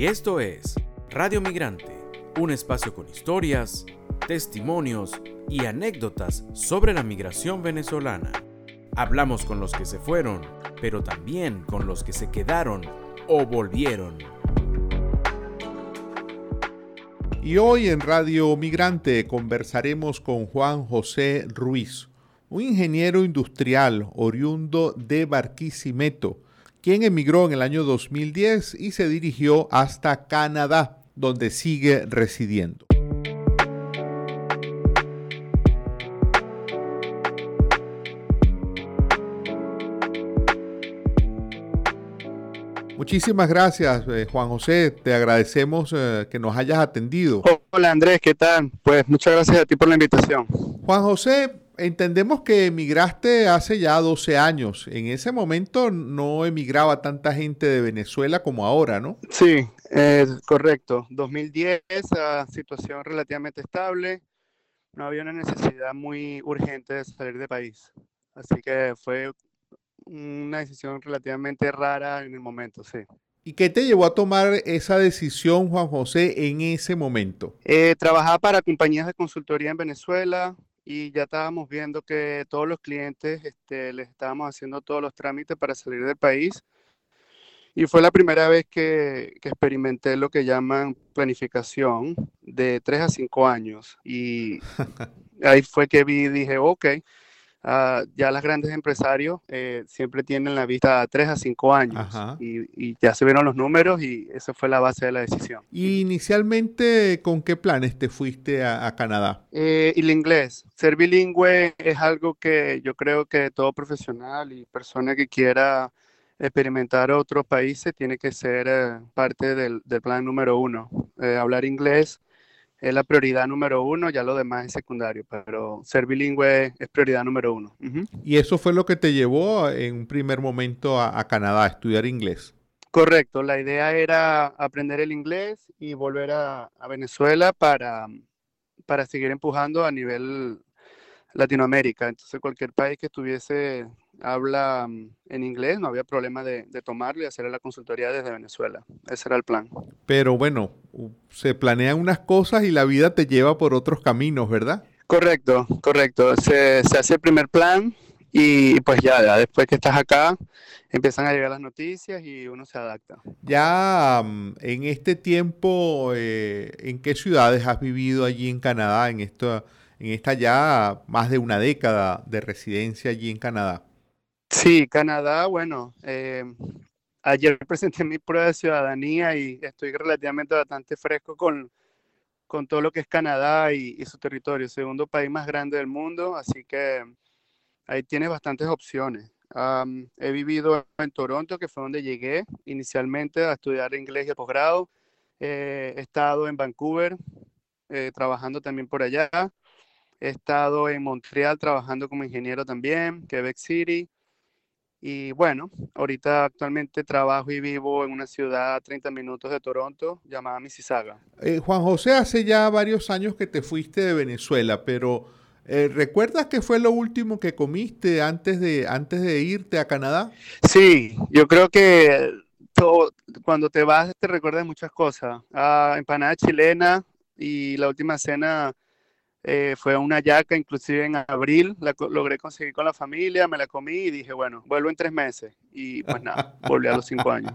Y esto es Radio Migrante, un espacio con historias, testimonios y anécdotas sobre la migración venezolana. Hablamos con los que se fueron, pero también con los que se quedaron o volvieron. Y hoy en Radio Migrante conversaremos con Juan José Ruiz, un ingeniero industrial oriundo de Barquisimeto, quien emigró en el año 2010 y se dirigió hasta Canadá, donde sigue residiendo. Muchísimas gracias, eh, Juan José. Te agradecemos eh, que nos hayas atendido. Hola Andrés, ¿qué tal? Pues muchas gracias a ti por la invitación. Juan José, entendemos que emigraste hace ya 12 años. En ese momento no emigraba tanta gente de Venezuela como ahora, ¿no? Sí, eh, correcto. 2010, situación relativamente estable. No había una necesidad muy urgente de salir del país. Así que fue una decisión relativamente rara en el momento, sí. ¿Y qué te llevó a tomar esa decisión, Juan José, en ese momento? Eh, trabajaba para compañías de consultoría en Venezuela, y ya estábamos viendo que todos los clientes este, les estábamos haciendo todos los trámites para salir del país. Y fue la primera vez que, que experimenté lo que llaman planificación de 3 a 5 años. Y ahí fue que vi y dije, ok, Ah, ya las grandes empresarios eh, siempre tienen la vista a 3 a 5 años y, ya se vieron los números y esa fue la base de la decisión. ¿Y inicialmente con qué planes te fuiste a, Canadá? Eh, el inglés. Ser bilingüe es algo que yo creo que todo profesional y persona que quiera experimentar otros países tiene que ser eh, parte del, del, plan número uno. Hablar inglés es la prioridad número uno, ya lo demás es secundario, pero ser bilingüe es prioridad número uno. ¿Y eso fue lo que te llevó en un primer momento a, Canadá, a estudiar inglés? Correcto, la idea era aprender el inglés y volver a, Venezuela para, para seguir empujando a nivel Latinoamérica. Entonces cualquier país que estuviese habla mm, en inglés, no había problema de, tomarlo y hacer la consultoría desde Venezuela. Ese era el plan. Pero bueno, se planean unas cosas y la vida te lleva por otros caminos, ¿verdad? Correcto, correcto. Se, hace el primer plan y pues ya, después que estás acá, empiezan a llegar las noticias y uno se adapta. Ya mm, en este tiempo, eh, ¿en qué ciudades has vivido allí en Canadá, en, esto, en esta ya más de una década de residencia allí en Canadá? Sí, Canadá, bueno, eh, ayer presenté mi prueba de ciudadanía y estoy relativamente bastante fresco con, con todo lo que es Canadá y, su territorio, segundo país más grande del mundo, así que ahí tienes bastantes opciones. he vivido en Toronto, que fue donde llegué inicialmente a estudiar inglés y posgrado. Eh, he estado en Vancouver, eh, trabajando también por allá. He estado en Montreal trabajando como ingeniero también, Quebec City. Y bueno, ahorita actualmente trabajo y vivo en una ciudad a 30 minutos de Toronto llamada Mississauga. Eh, Juan José, hace ya varios años que te fuiste de Venezuela, pero eh, ¿recuerdas qué fue lo último que comiste antes de, antes de irte a Canadá? Sí, yo creo que todo, cuando te vas te recuerdas muchas cosas. Ah, empanada chilena y la última cena eh, fue una yaca, inclusive en abril, la logré conseguir con la familia, me la comí y dije, bueno, vuelvo en tres meses. Y pues nada, volví a los cinco años.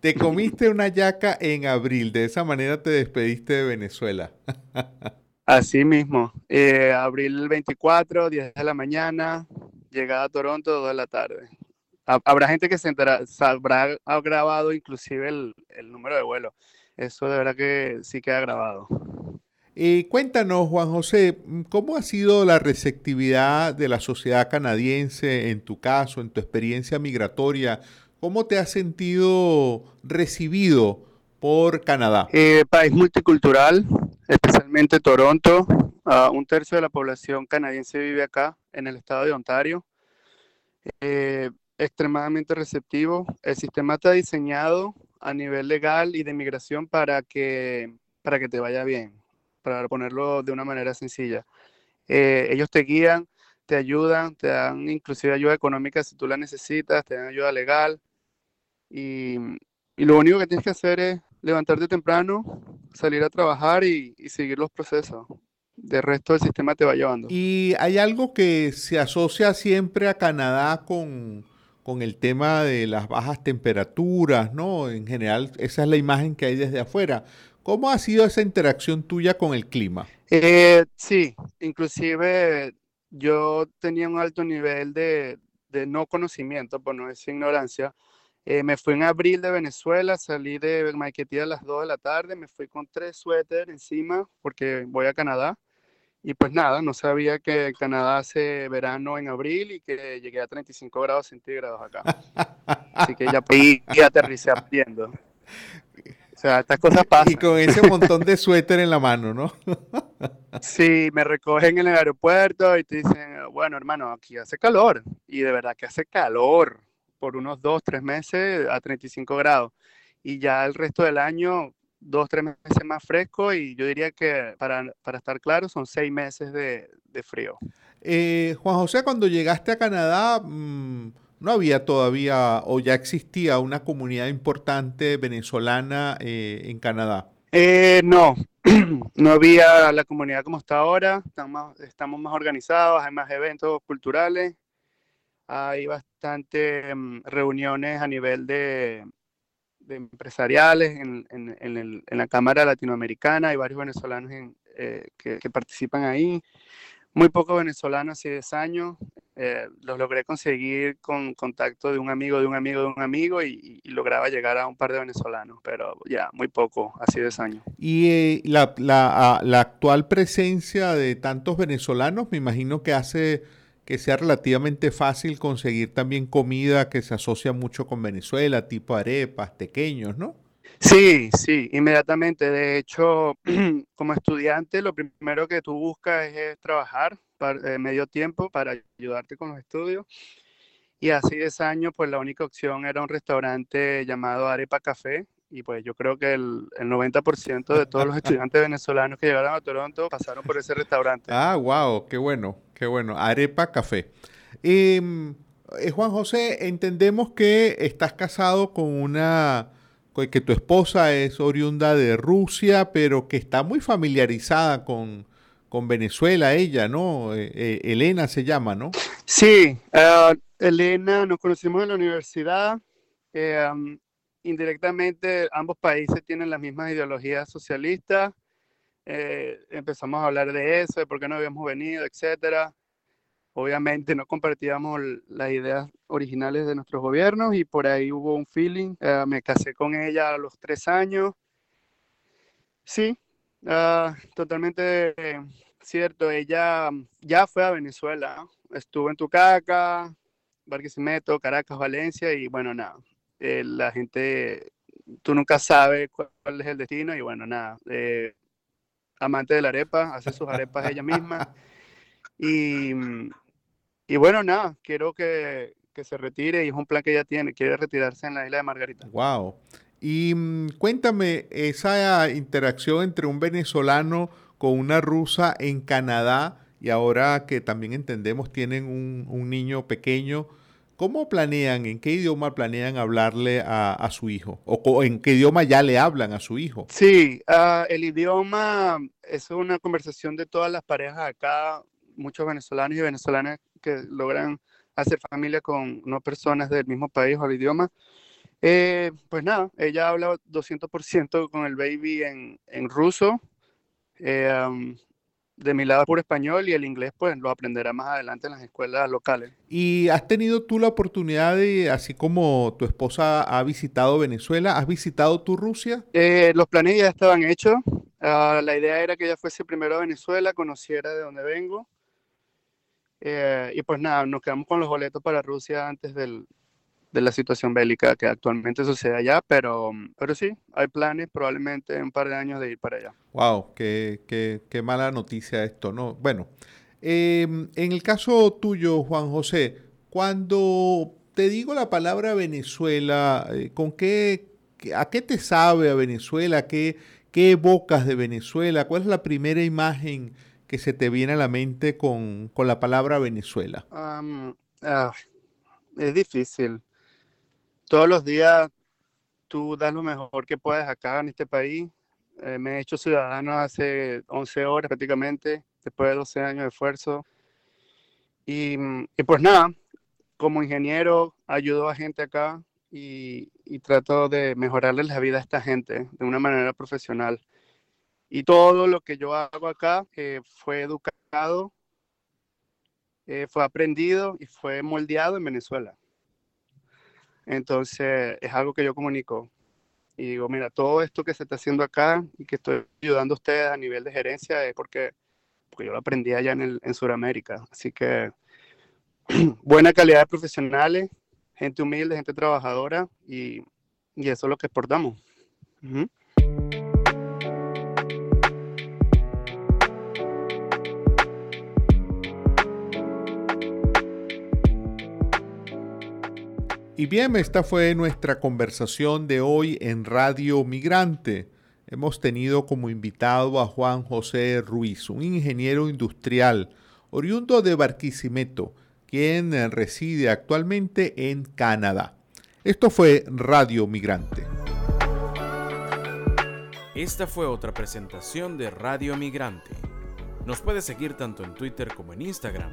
Te comiste una yaca en abril, de esa manera te despediste de Venezuela. Así mismo, eh, abril 24, 10 de la mañana, llegada a Toronto, 2 de la tarde. Habrá gente que se enterará, sabrá, ha grabado inclusive el, el número de vuelo. Eso de verdad que sí queda grabado. Eh, cuéntanos, Juan José, ¿cómo ha sido la receptividad de la sociedad canadiense en tu caso, en tu experiencia migratoria? ¿Cómo te has sentido recibido por Canadá? Eh, país multicultural, especialmente Toronto. Uh, un tercio de la población canadiense vive acá, en el estado de Ontario. Eh, extremadamente receptivo. El sistema está diseñado a nivel legal y de migración para que, para que te vaya bien para ponerlo de una manera sencilla. Eh, ellos te guían, te ayudan, te dan inclusive ayuda económica si tú la necesitas, te dan ayuda legal y, y lo único que tienes que hacer es levantarte temprano, salir a trabajar y, seguir los procesos. De resto el sistema te va llevando. Y hay algo que se asocia siempre a Canadá con, con el tema de las bajas temperaturas, ¿no? En general, esa es la imagen que hay desde afuera. ¿Cómo ha sido esa interacción tuya con el clima? Eh, sí, inclusive yo tenía un alto nivel de, no conocimiento, por no decir ignorancia. Eh, me fui en abril de Venezuela, salí de Maiquetía a las 2 de la tarde, me fui con tres suéteres encima porque voy a Canadá. Y pues nada, no sabía que Canadá hace verano en abril y que llegué a 35 grados centígrados acá. Así que ya y aterricé aprendiendo. O sea, estas cosas pasan. Y con ese montón de suéter en la mano, ¿no? sí, me recogen en el aeropuerto y te dicen, bueno, hermano, aquí hace calor. Y de verdad que hace calor por unos dos, tres meses a 35 grados. Y ya el resto del año, dos, tres meses más fresco. Y yo diría que, para, para estar claro, son seis meses de, de frío. Eh, Juan José, cuando llegaste a Canadá... Mmm no había todavía o ya existía una comunidad importante venezolana eh, en Canadá. Eh, no, no había la comunidad como está ahora, estamos, más organizados, hay más eventos culturales, hay bastantes mm, reuniones a nivel de, empresariales en, la Cámara Latinoamericana, hay varios venezolanos eh, que, que participan ahí muy poco venezolano hace 10 años. Eh, los logré conseguir con contacto de un amigo, de un amigo, de un amigo y, lograba llegar a un par de venezolanos, pero ya, muy poco, hace 10 años. Y eh, la, la, la, actual presencia de tantos venezolanos, me imagino que hace que sea relativamente fácil conseguir también comida que se asocia mucho con Venezuela, tipo arepas, pequeños, ¿no? Sí, sí, inmediatamente. De hecho, como estudiante, lo primero que tú buscas es, trabajar eh, medio tiempo para ayudarte con los estudios. Y hace 10 años, pues la única opción era un restaurante llamado Arepa Café. Y pues yo creo que el, el 90% de todos los estudiantes venezolanos que llegaron a Toronto pasaron por ese restaurante. Ah, wow, qué bueno, qué bueno. Arepa Café. Em, eh, Juan José, entendemos que estás casado con una que tu esposa es oriunda de Rusia, pero que está muy familiarizada con, con Venezuela, ella, ¿no? Eh, eh, Elena se llama, ¿no? Sí, uh, Elena, nos conocimos en la universidad. Eh, um, indirectamente, ambos países tienen las mismas ideologías socialistas. empezamos a hablar de eso, de por qué no habíamos venido, etcétera. Obviamente no compartíamos las ideas originales de nuestros gobiernos y por ahí hubo un feeling. Eh, me casé con ella a los tres años. Sí, ah, totalmente cierto. Ella ya fue a Venezuela, estuvo en Tucaca, Barquisimeto, Caracas, Valencia y bueno, nada, eh, la gente, tú nunca sabes cuál es el destino y bueno, nada, eh, amante de la arepa, hace sus arepas ella misma. Y y bueno, nada, quiero que, se retire y es un plan que ella tiene, quiere retirarse en la isla de Margarita. Wow. Y mm, cuéntame, esa interacción entre un venezolano con una rusa en Canadá y ahora que también entendemos tienen un, niño pequeño, ¿cómo planean, en qué idioma planean hablarle a, su hijo? ¿O en qué idioma ya le hablan a su hijo? Sí, ah, el idioma es una conversación de todas las parejas acá, muchos venezolanos y venezolanas que logran hacer familia con no personas del mismo país o el idioma. Eh, pues nada, ella habla 200% con el baby en, en ruso. Eh, de mi lado puro español y el inglés pues lo aprenderá más adelante en las escuelas locales. ¿Y has tenido tú la oportunidad de, así como tu esposa ha visitado Venezuela, has visitado tu Rusia? Eh, los planes ya estaban hechos. Ah, la idea era que ella fuese primero a Venezuela, conociera de dónde vengo eh, y pues nada, nos quedamos con los boletos para Rusia antes del, de la situación bélica que actualmente sucede allá, pero, pero sí, hay planes probablemente en un par de años de ir para allá. Wow, qué, qué, qué mala noticia esto, ¿no? Bueno, em, en el caso tuyo, Juan José, cuando te digo la palabra Venezuela, eh, ¿con qué, a qué te sabe a Venezuela? ¿Qué, qué evocas de Venezuela? ¿Cuál es la primera imagen que se te viene a la mente con, la palabra Venezuela? Ah, es difícil. Todos los días tú das lo mejor que puedes acá en este país. Eh, me he hecho ciudadano hace 11 horas prácticamente, después de 12 años de esfuerzo. Y, y pues nada, como ingeniero ayudo a gente acá y, y, trato de mejorarles la vida a esta gente de una manera profesional. Y todo lo que yo hago acá eh, fue educado, eh, fue aprendido y fue moldeado en Venezuela. Entonces es algo que yo comunico. Y digo, mira, todo esto que se está haciendo acá y que estoy ayudando a ustedes a nivel de gerencia es porque, porque yo lo aprendí allá en, el, en Sudamérica. Así que buena calidad de profesionales, gente humilde, gente trabajadora y, y eso es lo que exportamos. Y bien, esta fue nuestra conversación de hoy en Radio Migrante. Hemos tenido como invitado a Juan José Ruiz, un ingeniero industrial oriundo de Barquisimeto, quien reside actualmente en Canadá. Esto fue Radio Migrante. Esta fue otra presentación de Radio Migrante. Nos puede seguir tanto en Twitter como en Instagram.